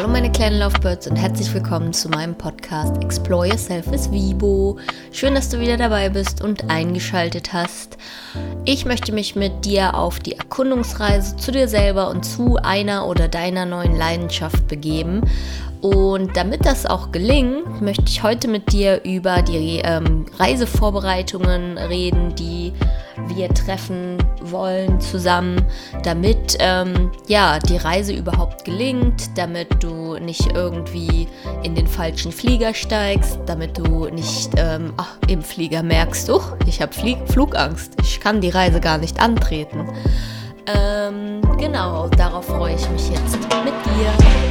Hallo meine kleinen Lovebirds und herzlich willkommen zu meinem Podcast Explore Yourself with Vibo. Schön, dass du wieder dabei bist und eingeschaltet hast. Ich möchte mich mit dir auf die Erkundungsreise zu dir selber und zu einer oder deiner neuen Leidenschaft begeben. Und damit das auch gelingt, möchte ich heute mit dir über die ähm, Reisevorbereitungen reden, die wir treffen wollen zusammen, damit ähm, ja die Reise überhaupt gelingt, damit du nicht irgendwie in den falschen Flieger steigst, damit du nicht ähm, ach, im Flieger merkst, oh, ich habe Flugangst, ich kann die Reise gar nicht antreten. Ähm, genau, darauf freue ich mich jetzt mit dir.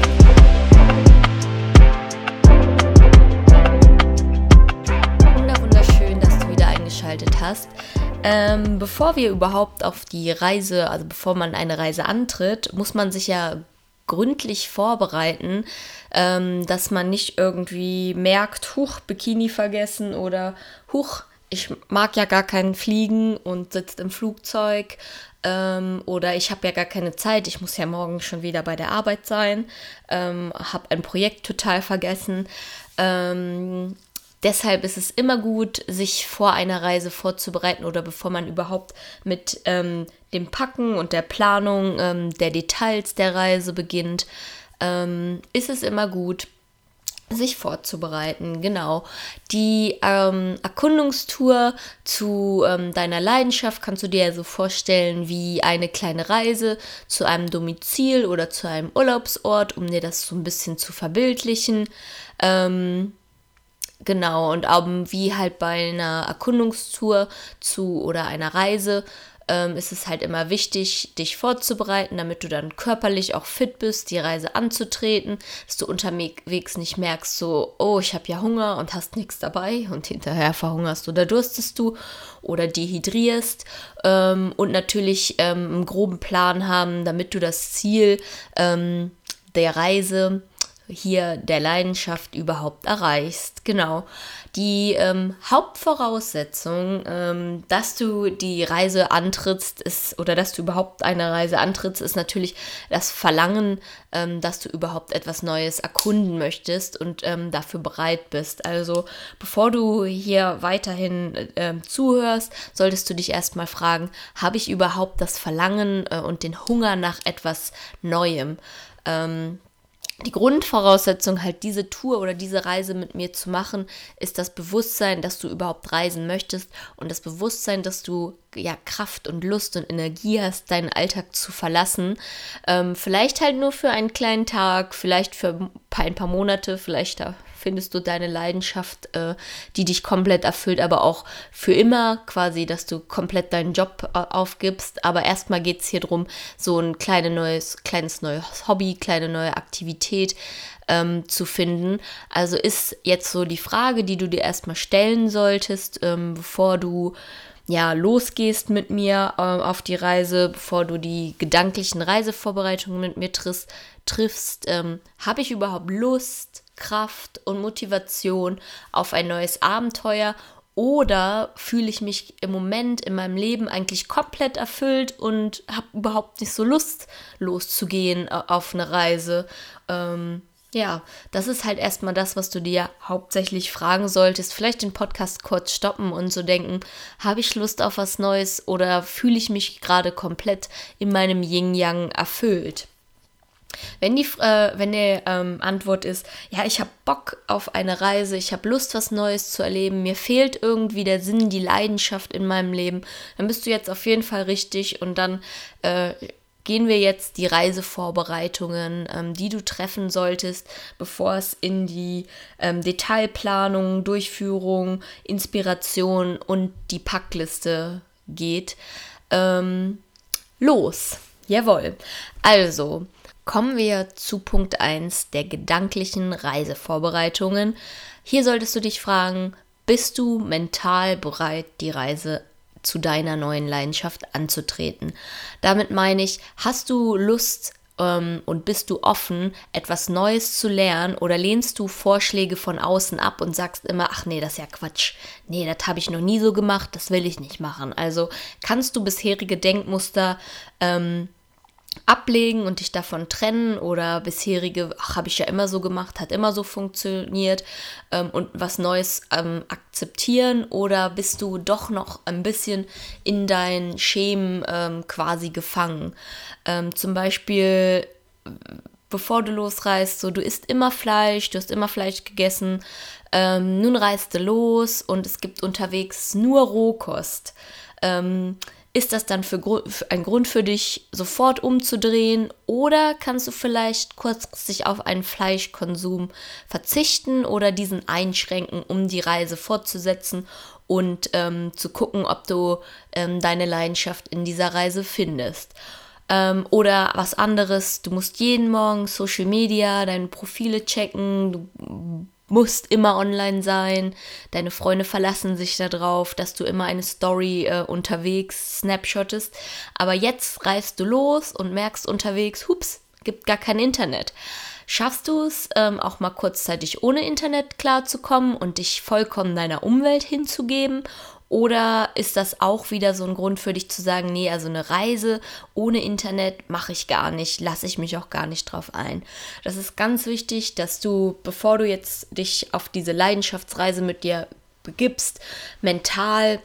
eingeschaltet hast. Ähm, bevor wir überhaupt auf die Reise, also bevor man eine Reise antritt, muss man sich ja gründlich vorbereiten, ähm, dass man nicht irgendwie merkt, huch, Bikini vergessen oder huch, ich mag ja gar keinen Fliegen und sitzt im Flugzeug ähm, oder ich habe ja gar keine Zeit, ich muss ja morgen schon wieder bei der Arbeit sein, ähm, habe ein Projekt total vergessen. Ähm, Deshalb ist es immer gut, sich vor einer Reise vorzubereiten oder bevor man überhaupt mit ähm, dem Packen und der Planung ähm, der Details der Reise beginnt, ähm, ist es immer gut, sich vorzubereiten. Genau. Die ähm, Erkundungstour zu ähm, deiner Leidenschaft kannst du dir so vorstellen wie eine kleine Reise zu einem Domizil oder zu einem Urlaubsort, um dir das so ein bisschen zu verbildlichen. Ähm, Genau, und auch wie halt bei einer Erkundungstour zu oder einer Reise ähm, ist es halt immer wichtig, dich vorzubereiten, damit du dann körperlich auch fit bist, die Reise anzutreten, dass du unterwegs nicht merkst, so, oh, ich habe ja Hunger und hast nichts dabei und hinterher verhungerst oder durstest du oder dehydrierst ähm, und natürlich ähm, einen groben Plan haben, damit du das Ziel ähm, der Reise hier der Leidenschaft überhaupt erreichst. Genau. Die ähm, Hauptvoraussetzung, ähm, dass du die Reise antrittst, ist, oder dass du überhaupt eine Reise antrittst, ist natürlich das Verlangen, ähm, dass du überhaupt etwas Neues erkunden möchtest und ähm, dafür bereit bist. Also bevor du hier weiterhin äh, zuhörst, solltest du dich erstmal fragen, habe ich überhaupt das Verlangen äh, und den Hunger nach etwas Neuem? Die Grundvoraussetzung, halt diese Tour oder diese Reise mit mir zu machen, ist das Bewusstsein, dass du überhaupt reisen möchtest und das Bewusstsein, dass du ja Kraft und Lust und Energie hast, deinen Alltag zu verlassen. Ähm, vielleicht halt nur für einen kleinen Tag, vielleicht für ein paar Monate, vielleicht findest du deine Leidenschaft, äh, die dich komplett erfüllt, aber auch für immer quasi, dass du komplett deinen Job äh, aufgibst. Aber erstmal geht es hier darum, so ein kleine neues, kleines neues Hobby, kleine neue Aktivität ähm, zu finden. Also ist jetzt so die Frage, die du dir erstmal stellen solltest, ähm, bevor du ja, losgehst mit mir äh, auf die Reise, bevor du die gedanklichen Reisevorbereitungen mit mir triffst, triffst ähm, habe ich überhaupt Lust, Kraft und Motivation auf ein neues Abenteuer oder fühle ich mich im Moment in meinem Leben eigentlich komplett erfüllt und habe überhaupt nicht so Lust loszugehen äh, auf eine Reise. Ähm, ja, das ist halt erstmal das, was du dir hauptsächlich fragen solltest. Vielleicht den Podcast kurz stoppen und so denken, habe ich Lust auf was Neues oder fühle ich mich gerade komplett in meinem Yin-Yang erfüllt? Wenn die, äh, wenn die ähm, Antwort ist, ja, ich habe Bock auf eine Reise, ich habe Lust, was Neues zu erleben, mir fehlt irgendwie der Sinn, die Leidenschaft in meinem Leben, dann bist du jetzt auf jeden Fall richtig und dann äh, gehen wir jetzt die Reisevorbereitungen, ähm, die du treffen solltest, bevor es in die ähm, Detailplanung, Durchführung, Inspiration und die Packliste geht. Ähm, los! Jawohl. Also, Kommen wir zu Punkt 1 der gedanklichen Reisevorbereitungen. Hier solltest du dich fragen, bist du mental bereit, die Reise zu deiner neuen Leidenschaft anzutreten? Damit meine ich, hast du Lust ähm, und bist du offen, etwas Neues zu lernen oder lehnst du Vorschläge von außen ab und sagst immer, ach nee, das ist ja Quatsch. Nee, das habe ich noch nie so gemacht, das will ich nicht machen. Also kannst du bisherige Denkmuster ähm, ablegen und dich davon trennen oder bisherige, ach, habe ich ja immer so gemacht, hat immer so funktioniert ähm, und was Neues ähm, akzeptieren oder bist du doch noch ein bisschen in deinen Schemen ähm, quasi gefangen? Ähm, zum Beispiel, bevor du losreist, so du isst immer Fleisch, du hast immer Fleisch gegessen, ähm, nun reist du los und es gibt unterwegs nur Rohkost. Ähm, ist das dann für, für ein Grund für dich, sofort umzudrehen? Oder kannst du vielleicht kurzfristig auf einen Fleischkonsum verzichten oder diesen einschränken, um die Reise fortzusetzen und ähm, zu gucken, ob du ähm, deine Leidenschaft in dieser Reise findest? Ähm, oder was anderes, du musst jeden Morgen Social Media, deine Profile checken, du musst immer online sein, deine Freunde verlassen sich darauf, dass du immer eine Story äh, unterwegs snapshottest. Aber jetzt reist du los und merkst unterwegs, hups, gibt gar kein Internet. Schaffst du es, ähm, auch mal kurzzeitig ohne Internet klarzukommen und dich vollkommen deiner Umwelt hinzugeben? Oder ist das auch wieder so ein Grund für dich zu sagen, nee, also eine Reise ohne Internet mache ich gar nicht, lasse ich mich auch gar nicht drauf ein. Das ist ganz wichtig, dass du, bevor du jetzt dich auf diese Leidenschaftsreise mit dir begibst, mental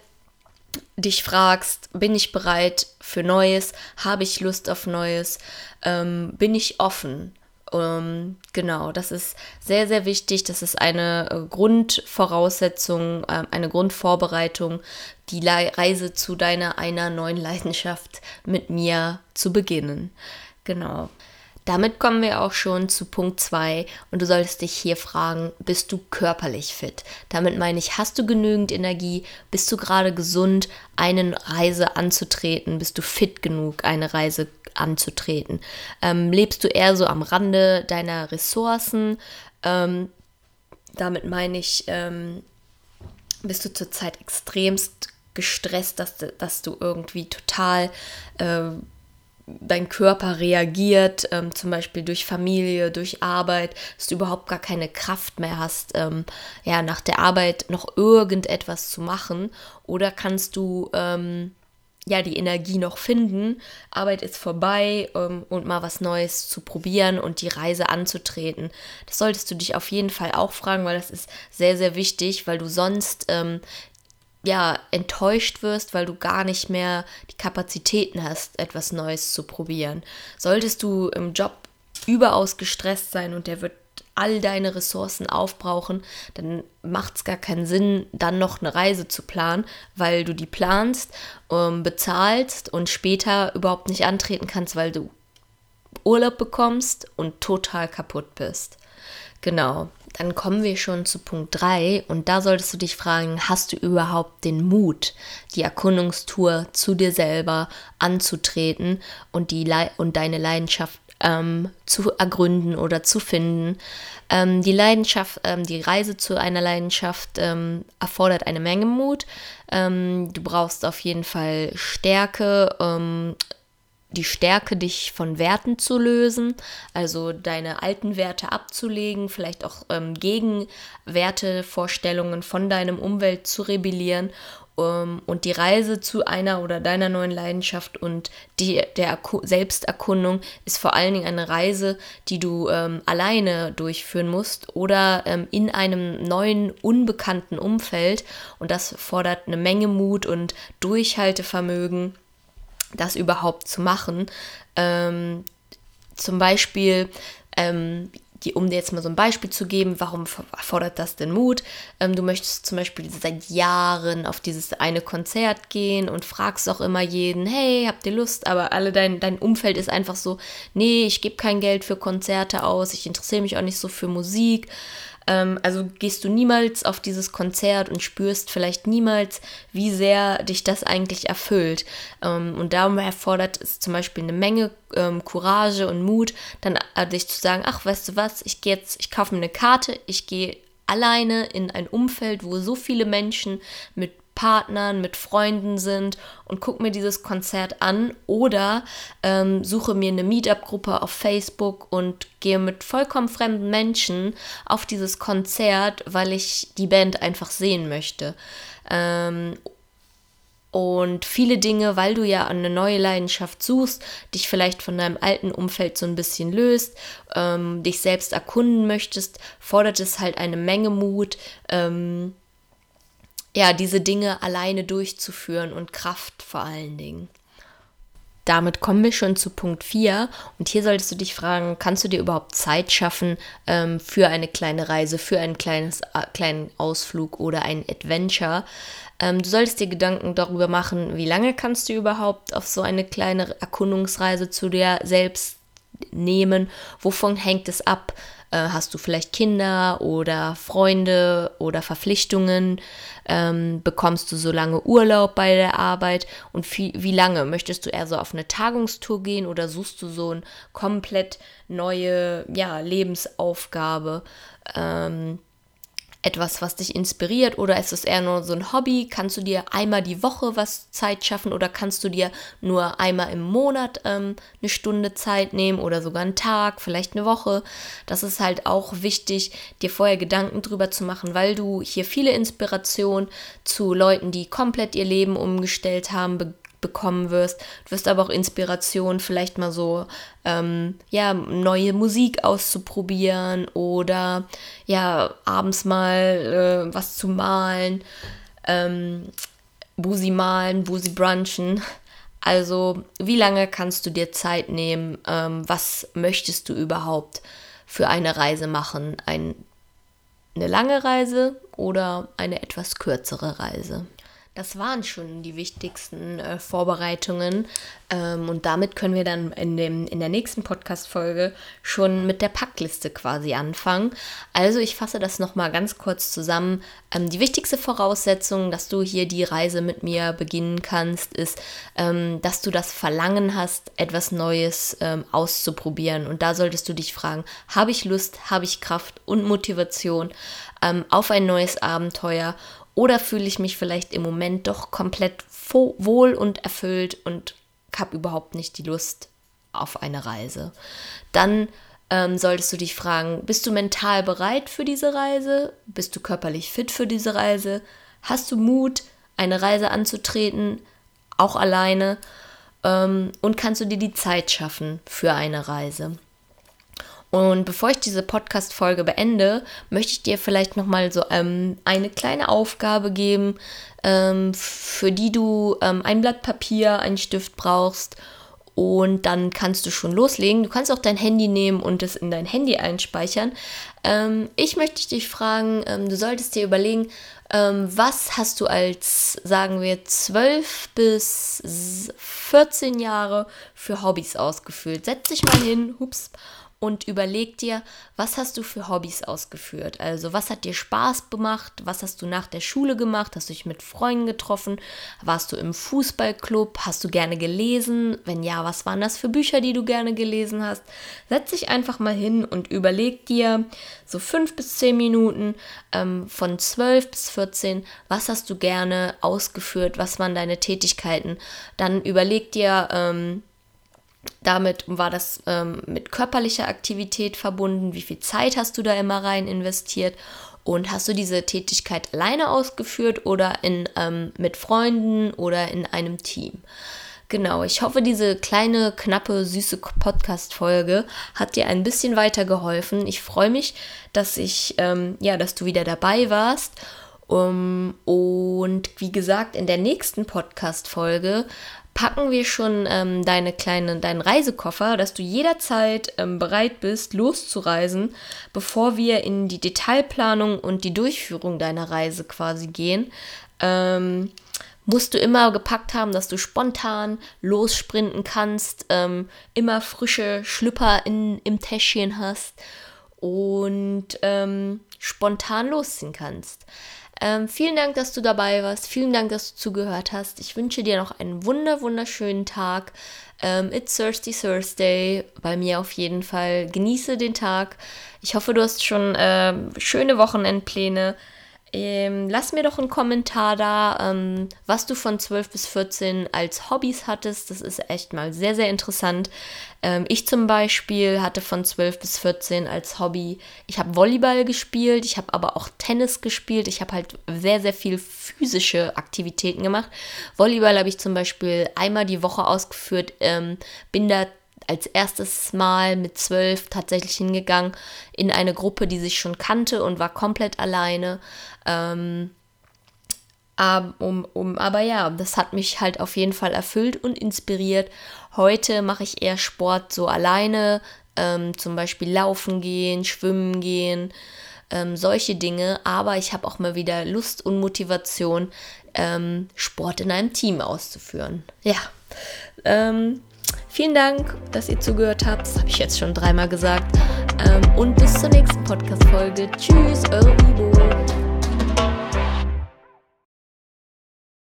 dich fragst, bin ich bereit für Neues, habe ich Lust auf Neues, ähm, bin ich offen ähm, genau, das ist sehr, sehr wichtig. Das ist eine äh, Grundvoraussetzung, äh, eine Grundvorbereitung, die Le Reise zu deiner einer neuen Leidenschaft mit mir zu beginnen. Genau. Damit kommen wir auch schon zu Punkt 2 und du solltest dich hier fragen, bist du körperlich fit? Damit meine ich, hast du genügend Energie? Bist du gerade gesund, eine Reise anzutreten? Bist du fit genug, eine Reise anzutreten? Ähm, lebst du eher so am Rande deiner Ressourcen? Ähm, damit meine ich, ähm, bist du zurzeit extremst gestresst, dass, dass du irgendwie total äh, dein Körper reagiert, ähm, zum Beispiel durch Familie, durch Arbeit, dass du überhaupt gar keine Kraft mehr hast, ähm, ja, nach der Arbeit noch irgendetwas zu machen? Oder kannst du ähm, ja die Energie noch finden, Arbeit ist vorbei ähm, und mal was Neues zu probieren und die Reise anzutreten? Das solltest du dich auf jeden Fall auch fragen, weil das ist sehr, sehr wichtig, weil du sonst ähm, ja, enttäuscht wirst, weil du gar nicht mehr die Kapazitäten hast, etwas Neues zu probieren. Solltest du im Job überaus gestresst sein und der wird all deine Ressourcen aufbrauchen, dann macht es gar keinen Sinn, dann noch eine Reise zu planen, weil du die planst, ähm, bezahlst und später überhaupt nicht antreten kannst, weil du Urlaub bekommst und total kaputt bist. Genau dann kommen wir schon zu Punkt 3 und da solltest du dich fragen, hast du überhaupt den Mut, die Erkundungstour zu dir selber anzutreten und, die Le und deine Leidenschaft ähm, zu ergründen oder zu finden. Ähm, die Leidenschaft, ähm, die Reise zu einer Leidenschaft ähm, erfordert eine Menge Mut. Ähm, du brauchst auf jeden Fall Stärke, ähm, die Stärke, dich von Werten zu lösen, also deine alten Werte abzulegen, vielleicht auch ähm, gegen Wertevorstellungen von deinem Umwelt zu rebellieren um, und die Reise zu einer oder deiner neuen Leidenschaft und die, der Erku Selbsterkundung ist vor allen Dingen eine Reise, die du ähm, alleine durchführen musst oder ähm, in einem neuen, unbekannten Umfeld. Und das fordert eine Menge Mut und Durchhaltevermögen das überhaupt zu machen. Ähm, zum Beispiel, ähm, die, um dir jetzt mal so ein Beispiel zu geben, warum erfordert das denn Mut? Ähm, du möchtest zum Beispiel seit Jahren auf dieses eine Konzert gehen und fragst auch immer jeden, hey, habt ihr Lust? Aber alle dein, dein Umfeld ist einfach so, nee, ich gebe kein Geld für Konzerte aus, ich interessiere mich auch nicht so für Musik. Ähm, also gehst du niemals auf dieses Konzert und spürst vielleicht niemals, wie sehr dich das eigentlich erfüllt. Ähm, und darum erfordert es zum Beispiel eine Menge ähm, Courage und Mut, dann äh, dich zu sagen, ach, weißt du was, ich gehe jetzt, ich kaufe mir eine Karte, ich gehe alleine in ein Umfeld, wo so viele Menschen mit Partnern, mit Freunden sind und gucke mir dieses Konzert an oder ähm, suche mir eine Meetup-Gruppe auf Facebook und gehe mit vollkommen fremden Menschen auf dieses Konzert, weil ich die Band einfach sehen möchte. Ähm, und viele Dinge, weil du ja eine neue Leidenschaft suchst, dich vielleicht von deinem alten Umfeld so ein bisschen löst, ähm, dich selbst erkunden möchtest, fordert es halt eine Menge Mut, ähm, ja, diese Dinge alleine durchzuführen und Kraft vor allen Dingen. Damit kommen wir schon zu Punkt 4 und hier solltest du dich fragen, kannst du dir überhaupt Zeit schaffen ähm, für eine kleine Reise, für einen kleines, äh, kleinen Ausflug oder ein Adventure? Ähm, du solltest dir Gedanken darüber machen, wie lange kannst du überhaupt auf so eine kleine Erkundungsreise zu dir selbst nehmen? Wovon hängt es ab? Äh, hast du vielleicht Kinder oder Freunde oder Verpflichtungen? Ähm, bekommst du so lange Urlaub bei der Arbeit? Und wie, wie lange? Möchtest du eher so auf eine Tagungstour gehen oder suchst du so eine komplett neue ja, Lebensaufgabe? Ähm, etwas, was dich inspiriert oder ist es eher nur so ein Hobby? Kannst du dir einmal die Woche was Zeit schaffen oder kannst du dir nur einmal im Monat ähm, eine Stunde Zeit nehmen oder sogar einen Tag, vielleicht eine Woche? Das ist halt auch wichtig, dir vorher Gedanken drüber zu machen, weil du hier viele Inspirationen zu Leuten, die komplett ihr Leben umgestellt haben, bekommen wirst. Du wirst aber auch Inspiration, vielleicht mal so ähm, ja neue Musik auszuprobieren oder ja abends mal äh, was zu malen, ähm, Busi malen, Busi brunchen. Also wie lange kannst du dir Zeit nehmen? Ähm, was möchtest du überhaupt für eine Reise machen? Ein, eine lange Reise oder eine etwas kürzere Reise? Das waren schon die wichtigsten äh, Vorbereitungen. Ähm, und damit können wir dann in, dem, in der nächsten Podcast-Folge schon mit der Packliste quasi anfangen. Also ich fasse das nochmal ganz kurz zusammen. Ähm, die wichtigste Voraussetzung, dass du hier die Reise mit mir beginnen kannst, ist, ähm, dass du das Verlangen hast, etwas Neues ähm, auszuprobieren. Und da solltest du dich fragen, habe ich Lust, habe ich Kraft und Motivation ähm, auf ein neues Abenteuer? Oder fühle ich mich vielleicht im Moment doch komplett wohl und erfüllt und habe überhaupt nicht die Lust auf eine Reise? Dann ähm, solltest du dich fragen, bist du mental bereit für diese Reise? Bist du körperlich fit für diese Reise? Hast du Mut, eine Reise anzutreten, auch alleine? Ähm, und kannst du dir die Zeit schaffen für eine Reise? Und bevor ich diese Podcast-Folge beende, möchte ich dir vielleicht nochmal so ähm, eine kleine Aufgabe geben, ähm, für die du ähm, ein Blatt Papier, einen Stift brauchst und dann kannst du schon loslegen. Du kannst auch dein Handy nehmen und es in dein Handy einspeichern. Ähm, ich möchte dich fragen, ähm, du solltest dir überlegen, ähm, was hast du als, sagen wir, 12 bis 14 Jahre für Hobbys ausgefüllt? Setz dich mal hin, hups, und überleg dir, was hast du für Hobbys ausgeführt? Also, was hat dir Spaß gemacht? Was hast du nach der Schule gemacht? Hast du dich mit Freunden getroffen? Warst du im Fußballclub? Hast du gerne gelesen? Wenn ja, was waren das für Bücher, die du gerne gelesen hast? Setz dich einfach mal hin und überleg dir so fünf bis zehn Minuten ähm, von zwölf bis 14, was hast du gerne ausgeführt? Was waren deine Tätigkeiten? Dann überleg dir, ähm, damit war das ähm, mit körperlicher Aktivität verbunden. Wie viel Zeit hast du da immer rein investiert? Und hast du diese Tätigkeit alleine ausgeführt oder in, ähm, mit Freunden oder in einem Team? Genau, ich hoffe, diese kleine, knappe, süße Podcast-Folge hat dir ein bisschen weitergeholfen. Ich freue mich, dass ich, ähm, ja, dass du wieder dabei warst. Um, und wie gesagt, in der nächsten Podcast-Folge packen wir schon ähm, deine kleine, deinen Reisekoffer, dass du jederzeit ähm, bereit bist, loszureisen, bevor wir in die Detailplanung und die Durchführung deiner Reise quasi gehen. Ähm, musst du immer gepackt haben, dass du spontan lossprinten kannst, ähm, immer frische Schlüpper in, im Täschchen hast und ähm, spontan losziehen kannst. Ähm, vielen Dank, dass du dabei warst. Vielen Dank, dass du zugehört hast. Ich wünsche dir noch einen wunder wunderschönen Tag. Ähm, It's Thirsty Thursday. Bei mir auf jeden Fall. Genieße den Tag. Ich hoffe, du hast schon äh, schöne Wochenendpläne. Ähm, lass mir doch einen Kommentar da, ähm, was du von 12 bis 14 als Hobbys hattest. Das ist echt mal sehr, sehr interessant. Ähm, ich zum Beispiel hatte von 12 bis 14 als Hobby, ich habe Volleyball gespielt, ich habe aber auch Tennis gespielt. Ich habe halt sehr, sehr viel physische Aktivitäten gemacht. Volleyball habe ich zum Beispiel einmal die Woche ausgeführt, ähm, bin da als erstes Mal mit zwölf tatsächlich hingegangen in eine Gruppe, die sich schon kannte und war komplett alleine. Ähm, um, um, aber ja, das hat mich halt auf jeden Fall erfüllt und inspiriert. Heute mache ich eher Sport so alleine, ähm, zum Beispiel laufen gehen, schwimmen gehen, ähm, solche Dinge. Aber ich habe auch mal wieder Lust und Motivation, ähm, Sport in einem Team auszuführen. Ja. Ähm, vielen Dank, dass ihr zugehört habt. Das habe ich jetzt schon dreimal gesagt. Ähm, und bis zur nächsten Podcast-Folge. Tschüss, eure Vivo.